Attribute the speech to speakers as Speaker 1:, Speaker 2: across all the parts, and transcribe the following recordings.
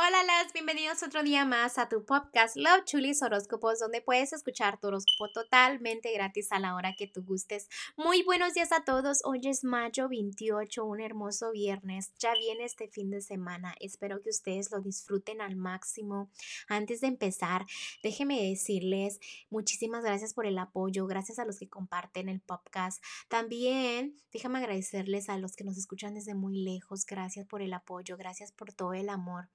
Speaker 1: Hola, las bienvenidos otro día más a tu podcast Love Chulis Horóscopos, donde puedes escuchar tu horóscopo totalmente gratis a la hora que tú gustes. Muy buenos días a todos. Hoy es mayo 28, un hermoso viernes. Ya viene este fin de semana. Espero que ustedes lo disfruten al máximo. Antes de empezar, déjenme decirles muchísimas gracias por el apoyo. Gracias a los que comparten el podcast. También déjame agradecerles a los que nos escuchan desde muy lejos. Gracias por el apoyo. Gracias por todo el amor.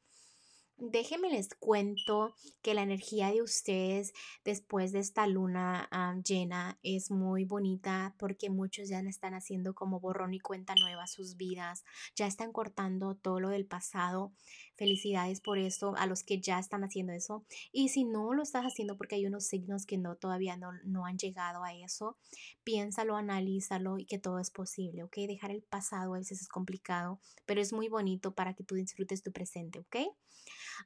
Speaker 1: Déjenme les cuento que la energía de ustedes después de esta luna llena es muy bonita porque muchos ya están haciendo como borrón y cuenta nueva sus vidas, ya están cortando todo lo del pasado. Felicidades por eso a los que ya están haciendo eso. Y si no lo estás haciendo porque hay unos signos que no todavía no, no han llegado a eso, piénsalo, analízalo y que todo es posible, ¿ok? Dejar el pasado a veces es complicado, pero es muy bonito para que tú disfrutes tu presente, ¿ok?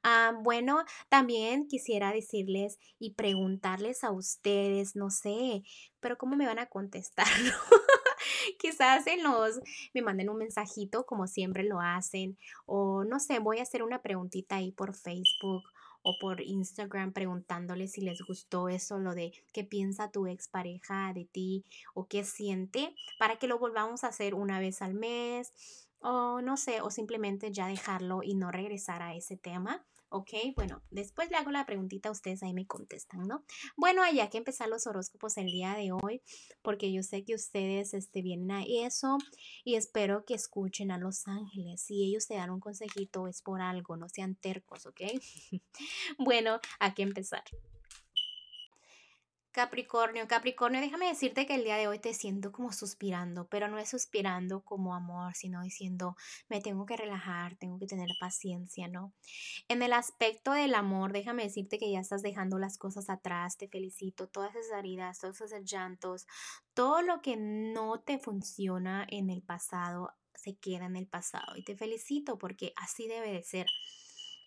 Speaker 1: Ah, bueno, también quisiera decirles y preguntarles a ustedes, no sé, pero ¿cómo me van a contestar? Quizás en los me manden un mensajito como siempre lo hacen o no sé, voy a hacer una preguntita ahí por Facebook o por Instagram preguntándoles si les gustó eso, lo de qué piensa tu expareja de ti o qué siente, para que lo volvamos a hacer una vez al mes o no sé, o simplemente ya dejarlo y no regresar a ese tema. ¿ok? Bueno, después le hago la preguntita a ustedes, ahí me contestan, ¿no? Bueno, hay que empezar los horóscopos el día de hoy, porque yo sé que ustedes este, vienen a eso y espero que escuchen a los ángeles. Si ellos te dan un consejito, es por algo, no sean tercos, ¿ok? bueno, hay que empezar. Capricornio, Capricornio, déjame decirte que el día de hoy te siento como suspirando, pero no es suspirando como amor, sino diciendo, me tengo que relajar, tengo que tener paciencia, ¿no? En el aspecto del amor, déjame decirte que ya estás dejando las cosas atrás, te felicito, todas esas heridas, todos esos llantos, todo lo que no te funciona en el pasado, se queda en el pasado y te felicito porque así debe de ser.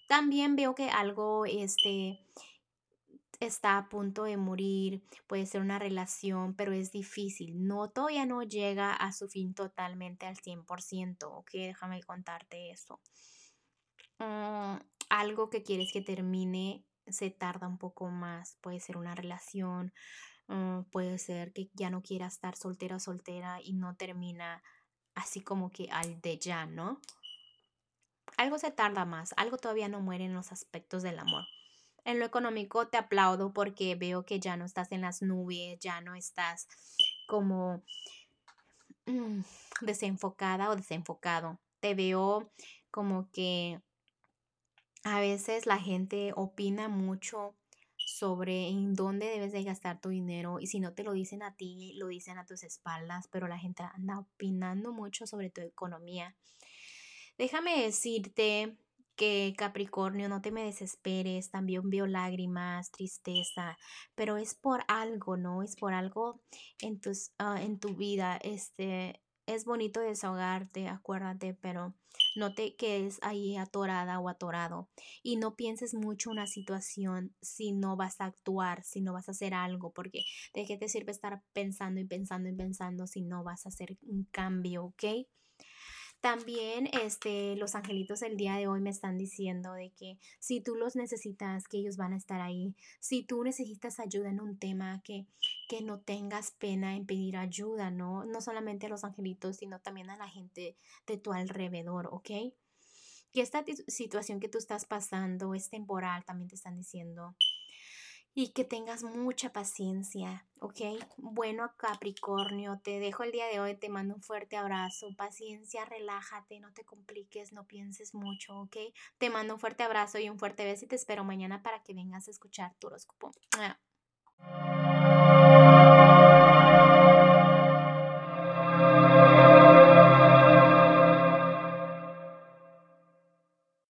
Speaker 1: También veo que algo, este, está a punto de morir, puede ser una relación, pero es difícil. No, todavía no llega a su fin totalmente al 100%, ¿ok? Déjame contarte eso. Mm, algo que quieres que termine se tarda un poco más, puede ser una relación, mm, puede ser que ya no quiera estar soltera o soltera y no termina así como que al de ya, ¿no? Algo se tarda más, algo todavía no muere en los aspectos del amor. En lo económico te aplaudo porque veo que ya no estás en las nubes, ya no estás como mm, desenfocada o desenfocado. Te veo como que a veces la gente opina mucho sobre en dónde debes de gastar tu dinero y si no te lo dicen a ti, lo dicen a tus espaldas, pero la gente anda opinando mucho sobre tu economía. Déjame decirte que Capricornio, no te me desesperes, también veo lágrimas, tristeza, pero es por algo, ¿no? Es por algo en, tus, ah, en tu vida, este, es bonito desahogarte, acuérdate, pero no te quedes ahí atorada o atorado y no pienses mucho una situación si no vas a actuar, si no vas a hacer algo, porque de qué te sirve estar pensando y pensando y pensando si no vas a hacer un cambio, ¿ok? También este, los angelitos el día de hoy me están diciendo de que si tú los necesitas, que ellos van a estar ahí. Si tú necesitas ayuda en un tema, que, que no tengas pena en pedir ayuda, ¿no? No solamente a los angelitos, sino también a la gente de tu alrededor, ¿ok? Que esta situación que tú estás pasando es temporal, también te están diciendo y que tengas mucha paciencia, ¿ok? Bueno, Capricornio, te dejo el día de hoy, te mando un fuerte abrazo, paciencia, relájate, no te compliques, no pienses mucho, ¿ok? Te mando un fuerte abrazo y un fuerte beso y te espero mañana para que vengas a escuchar tu horóscopo.